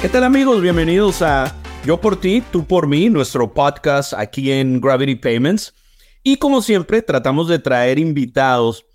¿Qué tal amigos? Bienvenidos a Yo por ti, tú por mí, nuestro podcast aquí en Gravity Payments. Y como siempre, tratamos de traer invitados,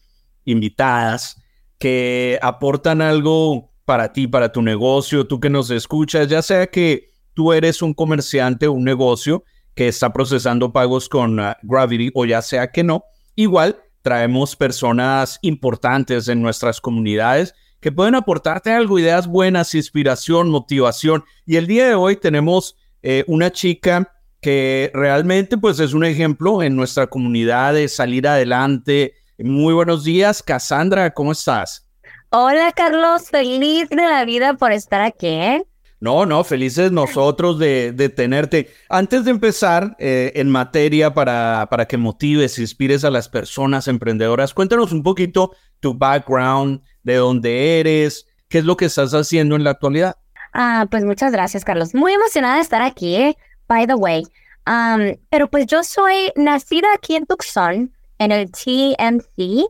invitadas, que aportan algo para ti, para tu negocio, tú que nos escuchas, ya sea que tú eres un comerciante o un negocio que está procesando pagos con uh, Gravity o ya sea que no, igual traemos personas importantes en nuestras comunidades que pueden aportarte algo, ideas buenas, inspiración, motivación. Y el día de hoy tenemos eh, una chica que realmente pues es un ejemplo en nuestra comunidad de salir adelante. Muy buenos días, Cassandra, ¿cómo estás? Hola Carlos, feliz de la vida por estar aquí. ¿eh? No, no, felices nosotros de, tenerte. Antes de empezar eh, en materia para, para que motives, inspires a las personas emprendedoras, cuéntanos un poquito tu background, de dónde eres, qué es lo que estás haciendo en la actualidad. Ah, pues muchas gracias, Carlos. Muy emocionada de estar aquí, eh, by the way. Um, pero pues yo soy nacida aquí en Tucson, en el TMC,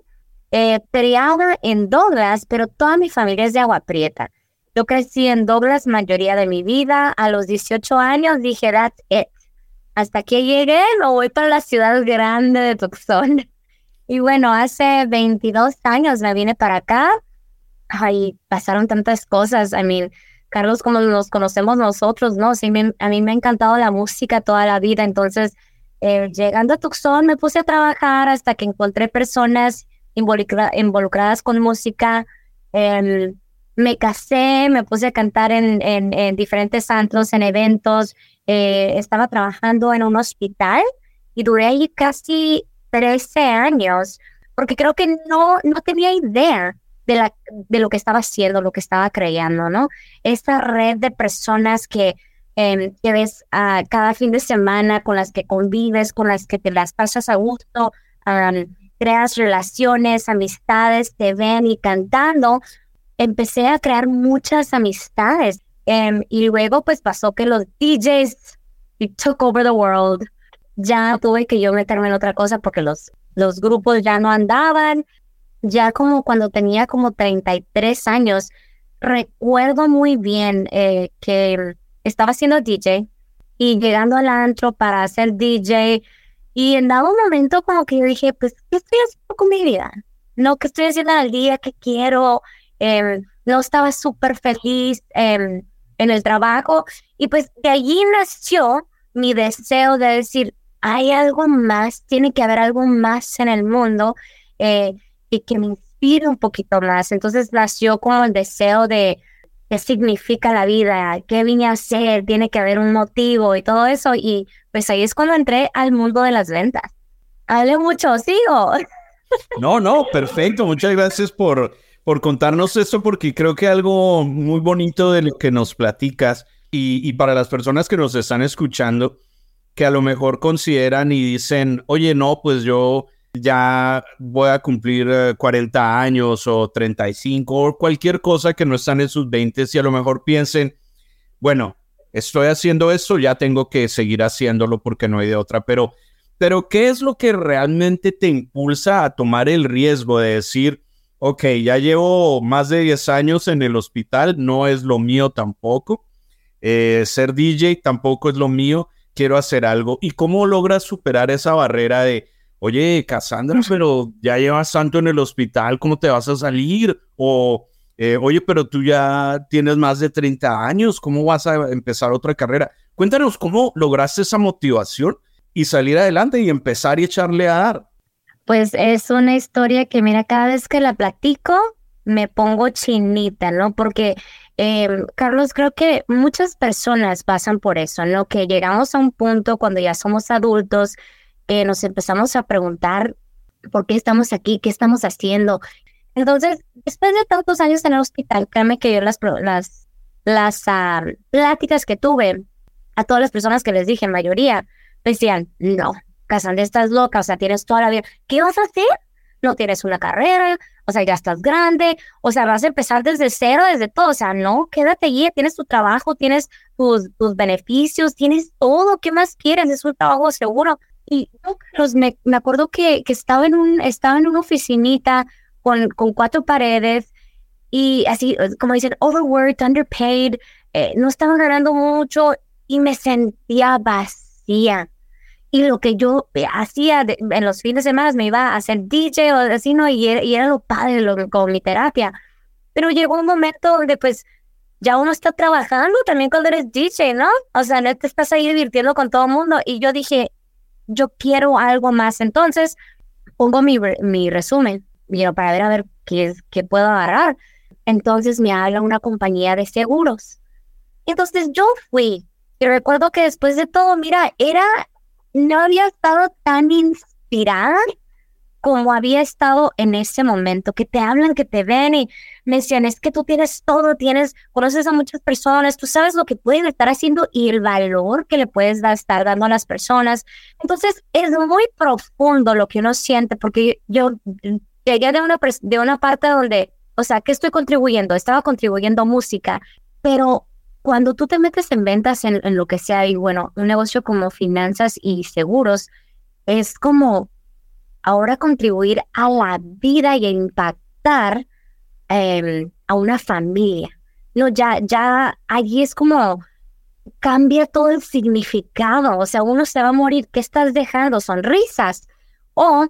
eh, criada en Douglas, pero toda mi familia es de Agua Prieta. Yo crecí en Douglas mayoría de mi vida. A los 18 años dije, that's it. Hasta que llegué, me voy para la ciudad grande de Tucson. Y bueno, hace 22 años me vine para acá. Ay, pasaron tantas cosas. I mean, Carlos, como nos conocemos nosotros, ¿no? Sí, a mí me ha encantado la música toda la vida. Entonces, eh, llegando a Tucson, me puse a trabajar hasta que encontré personas involucradas con música. Em, me casé, me puse a cantar en, en, diferentes santos, en eventos. Eh, estaba trabajando en un hospital y duré ahí casi 13 años, porque creo que no, no tenía idea de, la, de lo que estaba haciendo, lo que estaba creando, ¿no? Esta red de personas que, eh, que ves uh, cada fin de semana, con las que convives, con las que te las pasas a gusto, creas relaciones, amistades, te ven y cantando, empecé a crear muchas amistades. Em, y luego pues pasó que los DJs took over the world ya tuve que yo meterme en otra cosa porque los, los grupos ya no andaban. Ya como cuando tenía como 33 años, recuerdo muy bien eh, que estaba haciendo DJ y llegando al antro para hacer DJ. Y en dado momento como que yo dije, pues, ¿qué estoy haciendo con mi vida? No, ¿qué estoy haciendo al día? ¿Qué quiero? Em, no estaba súper feliz em, en el trabajo. Y pues de allí nació mi deseo de decir, hay algo más, tiene que haber algo más en el mundo eh, y que me inspire un poquito más. Entonces nació como el deseo de qué significa la vida, qué vine a hacer, tiene que haber un motivo y todo eso. Y pues ahí es cuando entré al mundo de las ventas. Hable mucho, sigo. No, no, perfecto. Muchas gracias por, por contarnos esto, porque creo que algo muy bonito de lo que nos platicas y, para las personas que nos están escuchando, que a lo mejor consideran y dicen, oye, no, pues yo ya voy a cumplir 40 eh, años o 35 o cualquier cosa que no están en sus 20 y a lo mejor piensen, bueno, estoy haciendo esto, ya tengo que seguir haciéndolo porque no hay de otra, pero, pero ¿qué es lo que realmente te impulsa a tomar el riesgo de decir, ok, ya llevo más de 10 años en el hospital, no es lo mío tampoco, eh, ser DJ tampoco es lo mío, quiero hacer algo. ¿Y cómo logras superar esa barrera de, oye, Cassandra, pero ya llevas tanto en el hospital, ¿cómo te vas a salir? O, eh, oye, pero tú ya tienes más de 30 años, ¿cómo vas a empezar otra carrera? Cuéntanos cómo lograste esa motivación y salir adelante y empezar y echarle a dar. Pues es una historia que, mira, cada vez que la platico, me pongo chinita, ¿no? Porque Em, Carlos, creo que muchas personas pasan por eso, ¿no? Que llegamos a un punto cuando ya somos adultos, que nos empezamos a preguntar por qué estamos aquí, qué estamos haciendo. Entonces, después de tantos años en el hospital, créeme que yo las, las, las ah, pláticas que tuve a todas las personas que les dije, mayoría, decían, no, Casandra, estás loca, o sea, tienes toda la vida. ¿Qué vas a hacer? No tienes una carrera, o sea, ya estás grande, o sea, vas a empezar desde cero, desde todo, o sea, no, quédate allí, tienes tu trabajo, tienes tus, tus beneficios, tienes todo, ¿qué más quieres? Es un trabajo seguro. Y me, me acuerdo que, que, estaba, en un, estaba en una oficinita con, con cuatro paredes y así, como dicen, overworked, underpaid, eh, no estaba ganando mucho y me sentía vacía. Y lo que yo hacía en los fines de semana me iba a hacer DJ o así, ¿no? Y era, y era lo padre lo, con mi terapia. Pero llegó un momento donde pues ya uno está trabajando también cuando eres DJ, ¿no? O sea, no te estás ahí divirtiendo con todo el mundo. Y yo dije, yo quiero algo más. Entonces, pongo mi, mi resumen para ver a ver qué, qué puedo agarrar. Entonces me habla una compañía de seguros. Entonces yo fui. Y recuerdo que después de todo, mira, era, no había estado tan inspirada como había estado en ese momento, que te hablan, que te ven y me decían, es que tú tienes todo, tienes, conoces a muchas personas, tú sabes lo que puedes estar haciendo y el valor que le puedes estar dando a las personas. Entonces, es muy profundo lo que uno siente, porque yo llegué de una, de una parte donde, o sea, ¿qué estoy contribuyendo? Estaba contribuyendo música, pero cuando tú te metes en ventas en, en lo que sea, y bueno, un negocio como finanzas y seguros, es como ahora contribuir a la vida y a impactar em, a una familia. No, ya, ya allí es como cambia todo el significado. O sea, uno se va a morir. ¿Qué estás dejando? Sonrisas. O,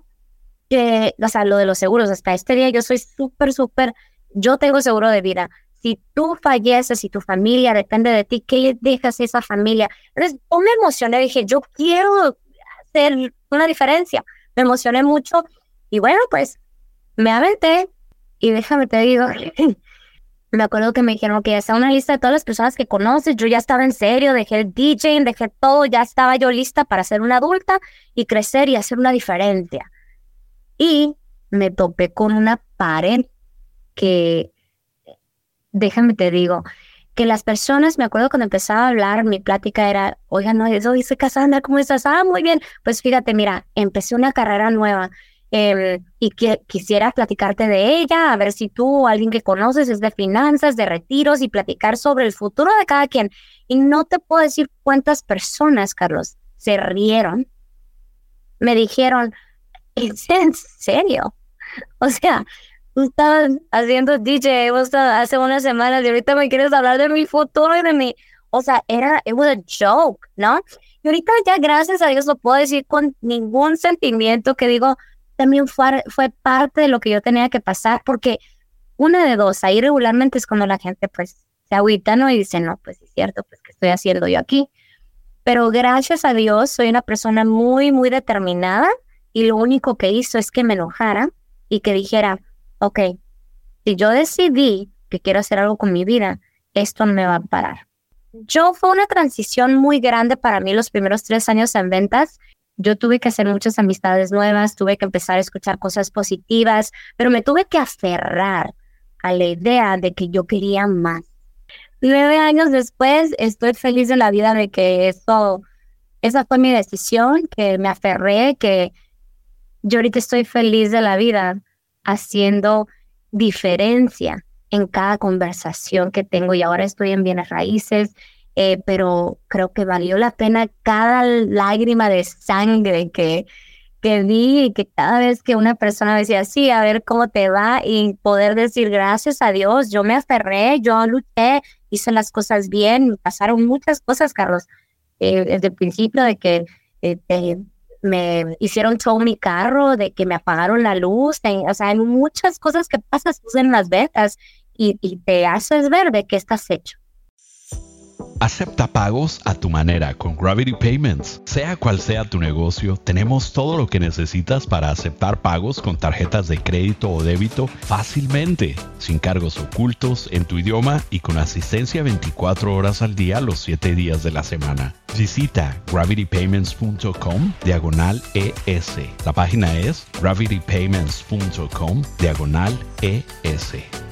que, o sea, lo de los seguros. Hasta este día yo soy súper, súper, yo tengo seguro de vida. Si tú falleces y tu familia depende de ti, ¿qué dejas a esa familia? Entonces, yo me emocioné, dije, yo quiero hacer una diferencia me emocioné mucho y bueno, pues me aventé y déjame te digo, me acuerdo que me dijeron que está una lista de todas las personas que conoces, yo ya estaba en serio, dejé el DJ, dejé todo, ya estaba yo lista para ser una adulta y crecer y hacer una diferencia. Y me topé con una pared que, déjame te digo, que las personas, me acuerdo cuando empezaba a hablar, mi plática era, oiga, no, eso dice Cassandra, ¿cómo estás? Ah, muy bien. Pues fíjate, mira, empecé una carrera nueva em, y que, quisiera platicarte de ella, a ver si tú o alguien que conoces es de finanzas, de retiros y platicar sobre el futuro de cada quien. Y no te puedo decir cuántas personas, Carlos, se rieron, me dijeron, ¿es en serio? O sea, tú estabas haciendo DJ hace unas semanas y ahorita me quieres hablar de mi futuro y de mi, o sea, era, it was a joke, ¿no? Y ahorita ya gracias a Dios lo puedo decir con ningún sentimiento que digo, también fue, fue parte de lo que yo tenía que pasar, porque una de dos, ahí regularmente es cuando la gente pues se agüita, ¿no? Y dice, no, pues es cierto, pues ¿qué estoy haciendo yo aquí? Pero gracias a Dios soy una persona muy, muy determinada y lo único que hizo es que me enojara y que dijera, ok, si yo decidí que quiero hacer algo con mi vida, esto no me va a parar. Yo fue una transición muy grande para mí los primeros tres años en ventas. Yo tuve que hacer muchas amistades nuevas, tuve que empezar a escuchar cosas positivas, pero me tuve que aferrar a la idea de que yo quería más. Nueve años después, estoy feliz de la vida de que eso, esa fue mi decisión, que me aferré, que yo ahorita estoy feliz de la vida haciendo diferencia en cada conversación que tengo. Y ahora estoy en bienes raíces, eh, pero creo que valió la pena cada lágrima de sangre que, que di y que cada vez que una persona decía, sí, a ver cómo te va y poder decir gracias a Dios, yo me aferré, yo luché, hice las cosas bien, me pasaron muchas cosas, Carlos, eh, desde el principio de que eh, me hicieron show mi carro, de que me apagaron la luz, o sea, hay muchas cosas que pasan en las ventas y, y te haces ver de qué estás hecho. Acepta pagos a tu manera con Gravity Payments. Sea cual sea tu negocio, tenemos todo lo que necesitas para aceptar pagos con tarjetas de crédito o débito fácilmente, sin cargos ocultos, en tu idioma y con asistencia 24 horas al día los 7 días de la semana. Visita gravitypayments.com diagonal ES. La página es gravitypayments.com diagonal ES.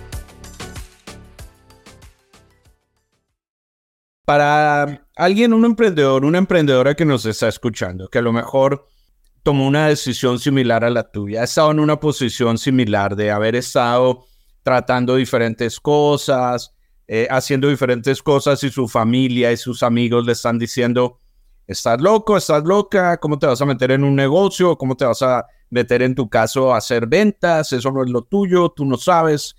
Para alguien, un emprendedor, una emprendedora que nos está escuchando, que a lo mejor tomó una decisión similar a la tuya, ha estado en una posición similar de haber estado tratando diferentes cosas, eh, haciendo diferentes cosas y su familia y sus amigos le están diciendo, ¿estás loco? ¿Estás loca? ¿Cómo te vas a meter en un negocio? ¿Cómo te vas a meter en tu caso a hacer ventas? Eso no es lo tuyo, tú no sabes.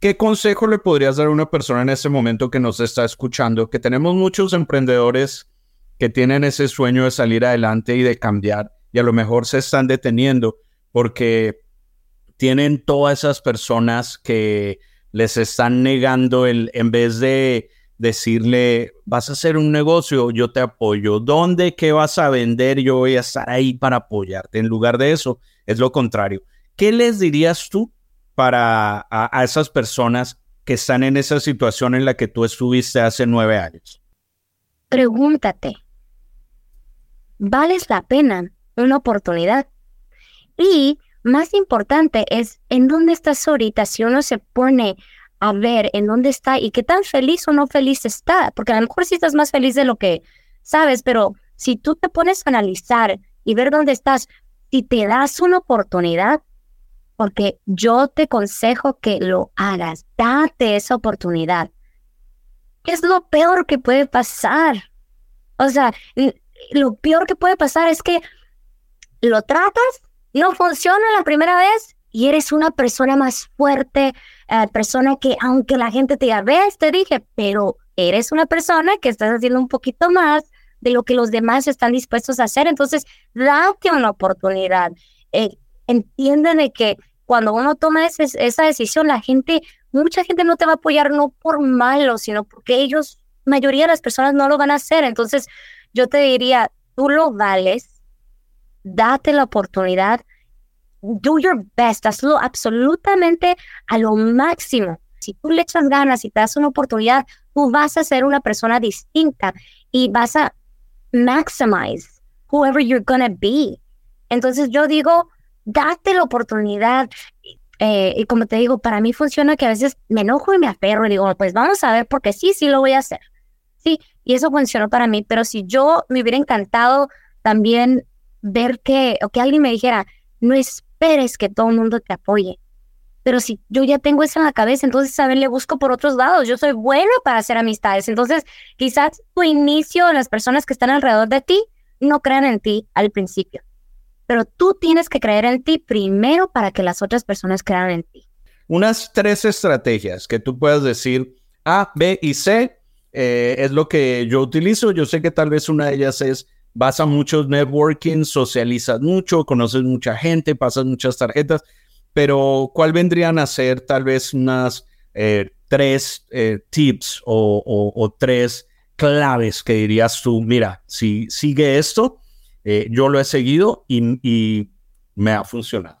¿Qué consejo le podrías dar a una persona en este momento que nos está escuchando? Que tenemos muchos emprendedores que tienen ese sueño de salir adelante y de cambiar y a lo mejor se están deteniendo porque tienen todas esas personas que les están negando el, en vez de decirle, vas a hacer un negocio, yo te apoyo. ¿Dónde? ¿Qué vas a vender? Yo voy a estar ahí para apoyarte. En lugar de eso, es lo contrario. ¿Qué les dirías tú para a, esas personas que están en esa situación en la que tú estuviste hace nueve años? Pregúntate, ¿vales la pena una oportunidad? Y más importante es en dónde estás ahorita. Si uno se pone a ver en dónde está y qué tan feliz o no feliz está, porque a lo mejor sí estás más feliz de lo que sabes, pero si tú te pones a analizar y ver dónde estás, si te das una oportunidad, porque yo te aconsejo que lo hagas, date esa oportunidad. ¿Qué es lo peor que puede pasar? O sea, lo peor que puede pasar es que lo tratas no funciona la primera vez y eres una persona más fuerte, eh, persona que aunque la gente te diga, ves, te dije, pero eres una persona que estás haciendo un poquito más de lo que los demás están dispuestos a hacer. Entonces, date una oportunidad. Eh, de que cuando uno toma esa decisión, la gente, mucha gente no te va a apoyar no por malo, sino porque ellos, mayoría de las personas no lo van a hacer. Entonces, yo te diría, tú lo vales, date la oportunidad, do your best, hazlo absolutamente a lo máximo. Si tú le echas ganas y te das una oportunidad, tú vas a ser una persona distinta y vas a maximize whoever you're gonna be. Entonces yo digo, date la oportunidad. Eh, y como te digo, para mí funciona que a veces me enojo y me aferro y digo, pues vamos a ver, porque sí, sí lo voy a hacer. Sí, y eso funcionó para mí, pero si yo me hubiera encantado también ver que, o que alguien me dijera, no esperes que todo el mundo te apoye. Pero si yo ya tengo eso en la cabeza, entonces a ver, le busco por otros lados. Yo soy bueno para hacer amistades. Entonces, quizás tu inicio, las personas que están alrededor de ti, no crean en ti al principio. Pero tú tienes que creer en ti primero para que las otras personas crean en ti. Unas tres estrategias que tú puedas decir A, B y C eh, es lo que yo utilizo. Yo sé que tal vez una de ellas es vas a muchos networking, socializas mucho, conoces mucha gente, pasas muchas tarjetas, pero ¿cuál vendrían a ser tal vez unas eh, tres eh, tips o, tres claves que dirías tú, mira, si sigue esto, eh, yo lo he seguido y, me ha funcionado?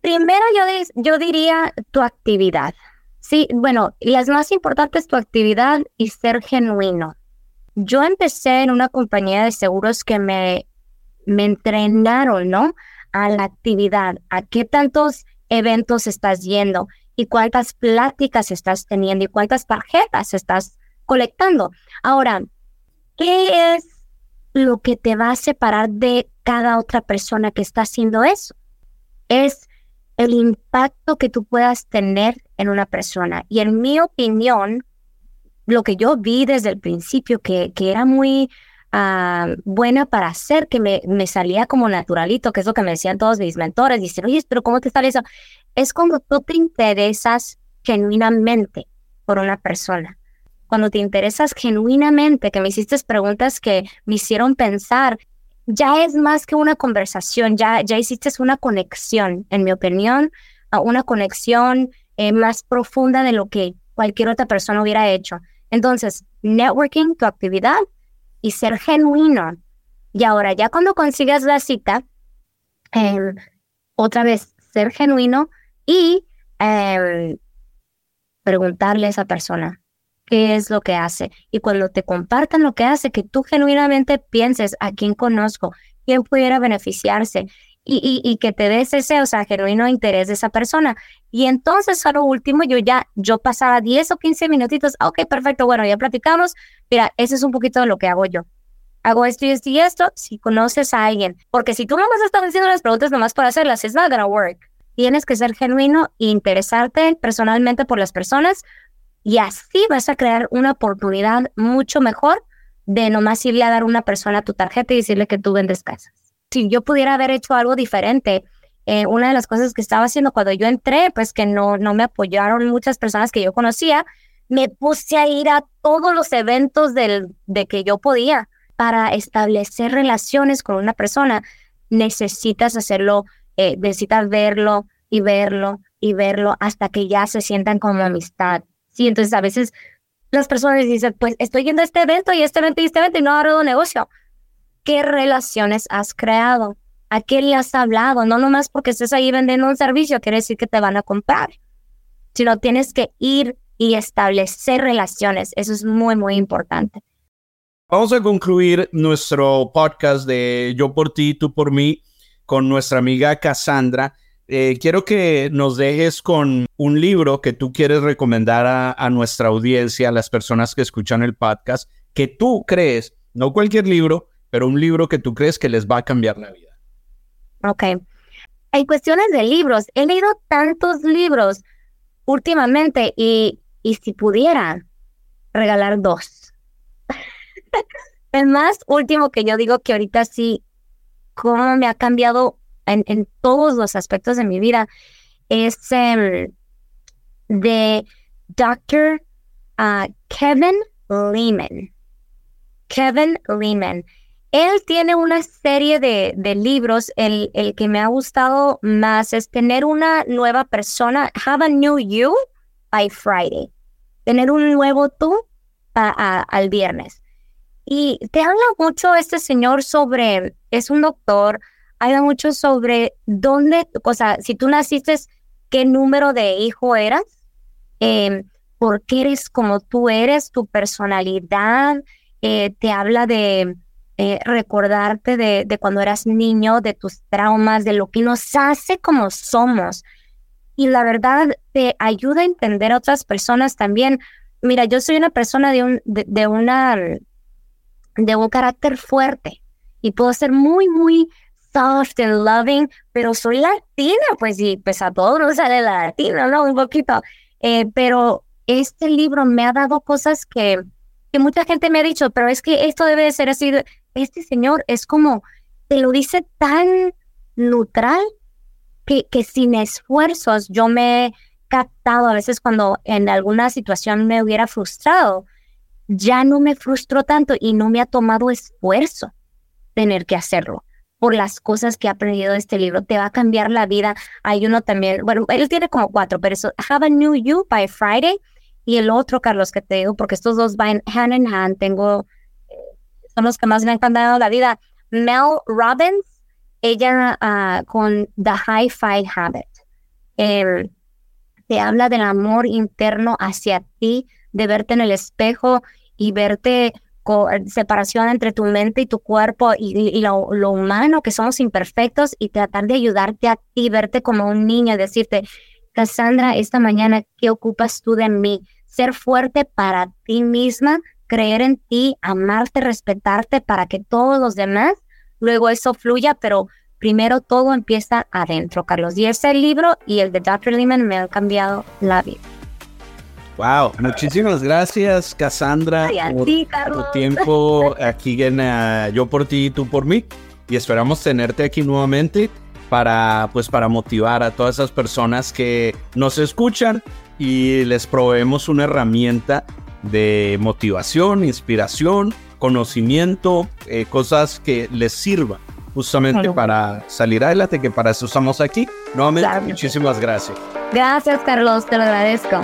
Primero yo, yo diría tu actividad. Sí, bueno, las más importantes tu actividad y ser genuino. Yo empecé en una compañía de seguros que me, me entrenaron, ¿no? A la actividad, a qué tantos eventos estás yendo y cuántas pláticas estás teniendo y cuántas tarjetas estás colectando. Ahora, ¿qué es lo que te va a separar de cada otra persona que está haciendo eso? Es el impacto que tú puedas tener en una persona. Y en mi opinión, lo que yo vi desde el principio, que, que era muy ah, buena para hacer, que me, me salía como naturalito, que es lo que me decían todos mis mentores, dicen, oye, pero ¿cómo te sale eso? Es cuando tú te interesas genuinamente por una persona. Cuando te interesas genuinamente, que me hiciste preguntas que me hicieron pensar, ya es más que una conversación, ya, ya hiciste una conexión, en mi opinión, una conexión eh, más profunda de lo que cualquier otra persona hubiera hecho. Entonces, networking, tu actividad y ser genuino. Y ahora, ya cuando consigas la cita, em, otra vez, ser genuino y em, preguntarle a esa persona qué es lo que hace. Y cuando te compartan lo que hace, que tú genuinamente pienses a quién conozco, quién pudiera beneficiarse y, que te des ese, o sea, genuino interés de esa persona. Y entonces a lo último yo ya, yo pasaba 10 o 15 minutitos, ok, perfecto, bueno, ya platicamos, mira, ese es un poquito de lo que hago yo. Hago esto y esto y esto, si conoces a alguien, porque si tú nomás estás haciendo las preguntas nomás para hacerlas, it's not gonna work. Tienes que ser genuino e interesarte personalmente por las personas y así vas a crear una oportunidad mucho mejor de nomás irle a dar una persona tu tarjeta y decirle que tú vendes casas. Si yo pudiera haber hecho algo diferente, eh, una de las cosas que estaba haciendo cuando yo entré, pues que no, no me apoyaron muchas personas que yo conocía, me puse a ir a todos los eventos del, de que yo podía para establecer relaciones con una persona. Necesitas hacerlo, eh, necesitas verlo y verlo y verlo hasta que ya se sientan como amistad. Sí, entonces a veces las personas dicen, pues estoy yendo a este evento y este evento y este evento y no hago negocio. ¿Qué relaciones has creado? ¿A qué le has hablado? No nomás porque estés ahí vendiendo un servicio quiere decir que te van a comprar, sino tienes que ir y establecer relaciones. Eso es muy, muy importante. Vamos a concluir nuestro podcast de Yo por ti, tú por mí, con nuestra amiga Cassandra. Eh, quiero que nos dejes con un libro que tú quieres recomendar a, nuestra audiencia, a las personas que escuchan el podcast, que tú crees, no cualquier libro, pero un libro que tú crees que les va a cambiar la vida. Ok. En cuestiones de libros, he leído tantos libros últimamente y, y si pudiera regalar dos. el más último que yo digo que ahorita sí, cómo me ha cambiado en, todos los aspectos de mi vida, es em, de Dr. Ah, Kevin Lehman. Kevin Lehman. Él tiene una serie de, de libros. El, el, que me ha gustado más es tener una nueva persona. Have a new you by Friday. Tener un nuevo tú al viernes. Y te habla mucho este señor sobre, es un doctor, habla mucho sobre dónde, o sea, si tú naciste, qué número de hijo eras, eh, por qué eres como tú eres, tu personalidad, eh, te habla de eh, recordarte de, cuando eras niño, de tus traumas, de lo que nos hace como somos. Y la verdad te ayuda a entender a otras personas también. Mira, yo soy una persona de un, de, de una, de un carácter fuerte y puedo ser muy, muy soft and loving, pero soy latina, pues y pues a todos nos sale la latina, ¿no? Un poquito. Eh, pero este libro me ha dado cosas que, que mucha gente me ha dicho, pero es que esto debe de ser así. Este señor es como, te lo dice tan neutral que, que sin esfuerzos yo me he captado a veces cuando en alguna situación me hubiera frustrado, ya no me frustró tanto y no me ha tomado esfuerzo tener que hacerlo por las cosas que ha aprendido de este libro. Te va a cambiar la vida. Hay uno también, bueno, él tiene como cuatro, pero eso, Have a New You by Friday. Y el otro, Carlos, que te digo, porque estos dos van hand in hand, tengo, eh, son los que más me han cambiado la vida. Mel Robbins, ella uh, con The High Five Habit. te habla del amor interno hacia ti, de verte en el espejo y verte separación entre tu mente y tu cuerpo y, lo, humano, que somos imperfectos, y tratar de ayudarte a ti, verte como un niño, decirte, Cassandra, esta mañana, ¿qué ocupas tú de mí? Ser fuerte para ti misma, creer en ti, amarte, respetarte para que todos los demás, luego eso fluya, pero primero todo empieza adentro, Carlos. Y ese libro y el de Dr. Lehman me han cambiado la vida. Wow, muchísimas gracias, Cassandra, por tu tiempo aquí en uh, Yo por ti y tú por mí. Y esperamos tenerte aquí nuevamente para, pues, para motivar a todas esas personas que nos escuchan y les proveemos una herramienta de motivación, inspiración, conocimiento, eh, cosas que les sirvan justamente para salir adelante, que para eso estamos aquí. Nuevamente, muchísimas gracias. Gracias, Carlos, te lo agradezco.